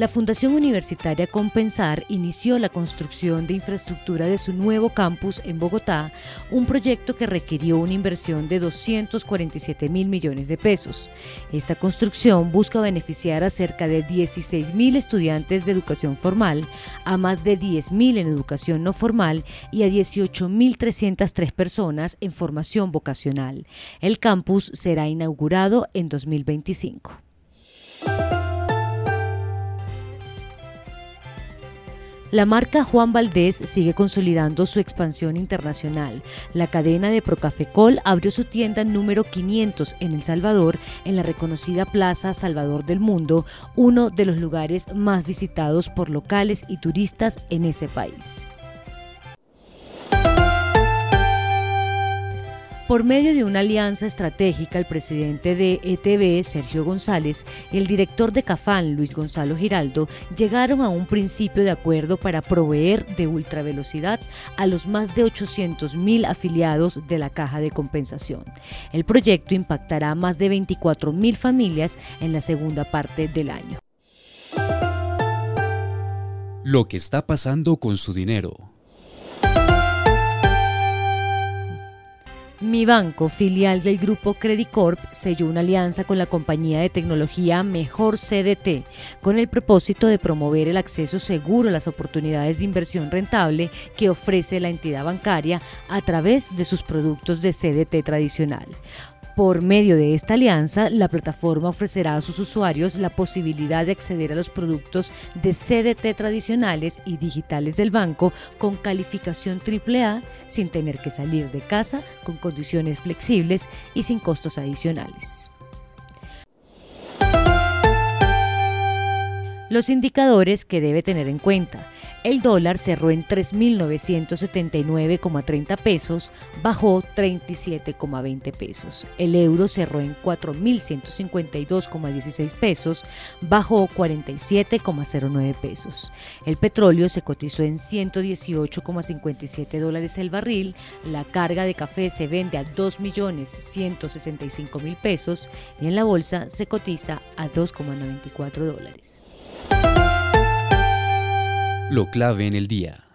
La Fundación Universitaria Compensar inició la construcción de infraestructura de su nuevo campus en Bogotá, un proyecto que requirió una inversión de 247 mil millones de pesos. Esta construcción busca beneficiar a cerca de 16 mil estudiantes de educación formal, a más de 10 mil en educación no formal y a 18 mil 303 personas en formación vocacional. El campus será inaugurado en 2025. La marca Juan Valdés sigue consolidando su expansión internacional. La cadena de Procafecol abrió su tienda número 500 en El Salvador, en la reconocida Plaza Salvador del Mundo, uno de los lugares más visitados por locales y turistas en ese país. Por medio de una alianza estratégica, el presidente de ETB, Sergio González, y el director de Cafán, Luis Gonzalo Giraldo, llegaron a un principio de acuerdo para proveer de ultravelocidad a los más de 800 mil afiliados de la Caja de Compensación. El proyecto impactará a más de 24 mil familias en la segunda parte del año. Lo que está pasando con su dinero. Mi banco, filial del grupo Credit Corp, selló una alianza con la compañía de tecnología Mejor CDT con el propósito de promover el acceso seguro a las oportunidades de inversión rentable que ofrece la entidad bancaria a través de sus productos de CDT tradicional. Por medio de esta alianza, la plataforma ofrecerá a sus usuarios la posibilidad de acceder a los productos de CDT tradicionales y digitales del banco con calificación AAA sin tener que salir de casa, con condiciones flexibles y sin costos adicionales. Los indicadores que debe tener en cuenta. El dólar cerró en 3.979,30 pesos, bajó 37,20 pesos. El euro cerró en 4.152,16 pesos, bajó 47,09 pesos. El petróleo se cotizó en 118,57 dólares el barril. La carga de café se vende a 2.165.000 pesos y en la bolsa se cotiza a 2,94 dólares. Lo clave en el día.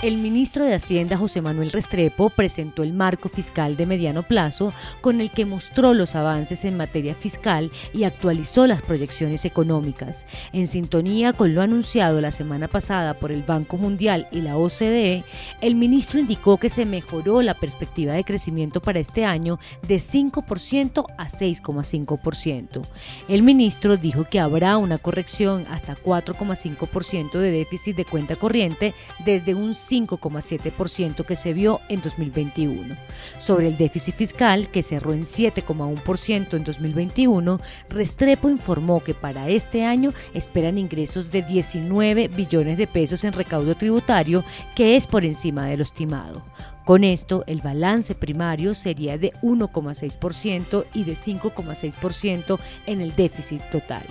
El ministro de Hacienda José Manuel Restrepo presentó el marco fiscal de mediano plazo con el que mostró los avances en materia fiscal y actualizó las proyecciones económicas. En sintonía con lo anunciado la semana pasada por el Banco Mundial y la OCDE, el ministro indicó que se mejoró la perspectiva de crecimiento para este año de 5% a 6,5%. El ministro dijo que habrá una corrección hasta 4,5% de déficit de cuenta corriente desde un 5,7% que se vio en 2021. Sobre el déficit fiscal, que cerró en 7,1% en 2021, Restrepo informó que para este año esperan ingresos de 19 billones de pesos en recaudo tributario, que es por encima de lo estimado. Con esto, el balance primario sería de 1,6% y de 5,6% en el déficit total.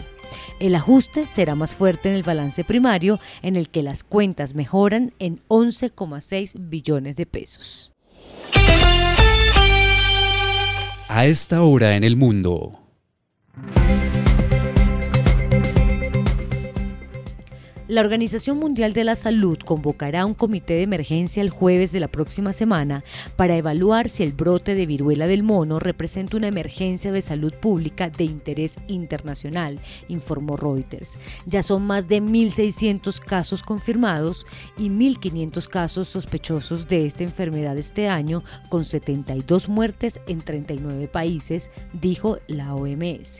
El ajuste será más fuerte en el balance primario, en el que las cuentas mejoran en 11,6 billones de pesos. A esta hora en el mundo. La Organización Mundial de la Salud convocará un comité de emergencia el jueves de la próxima semana para evaluar si el brote de viruela del mono representa una emergencia de salud pública de interés internacional, informó Reuters. Ya son más de 1.600 casos confirmados y 1.500 casos sospechosos de esta enfermedad este año, con 72 muertes en 39 países, dijo la OMS.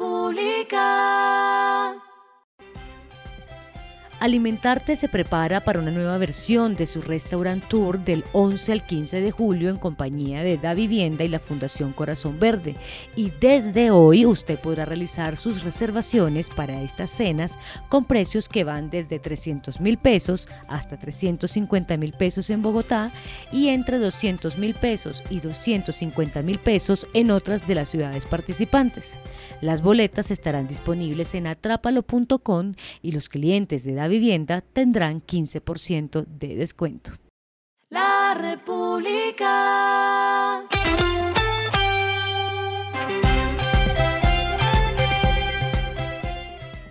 Alimentarte se prepara para una nueva versión de su restaurant tour del 11 al 15 de julio en compañía de Da Vivienda y la Fundación Corazón Verde. Y desde hoy usted podrá realizar sus reservaciones para estas cenas con precios que van desde 300 mil pesos hasta 350 mil pesos en Bogotá y entre 200 mil pesos y 250 mil pesos en otras de las ciudades participantes. Las boletas estarán disponibles en atrápalo.com y los clientes de Da Vivienda tendrán 15% de descuento. La República.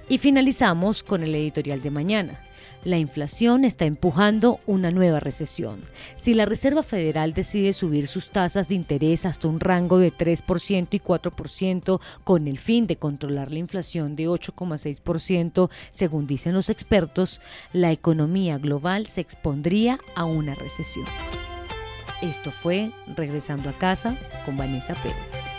Y finalizamos con el editorial de mañana. La inflación está empujando una nueva recesión. Si la Reserva Federal decide subir sus tasas de interés hasta un rango de 3% y 4% con el fin de controlar la inflación de 8,6%, según dicen los expertos, la economía global se expondría a una recesión. Esto fue Regresando a casa con Vanessa Pérez.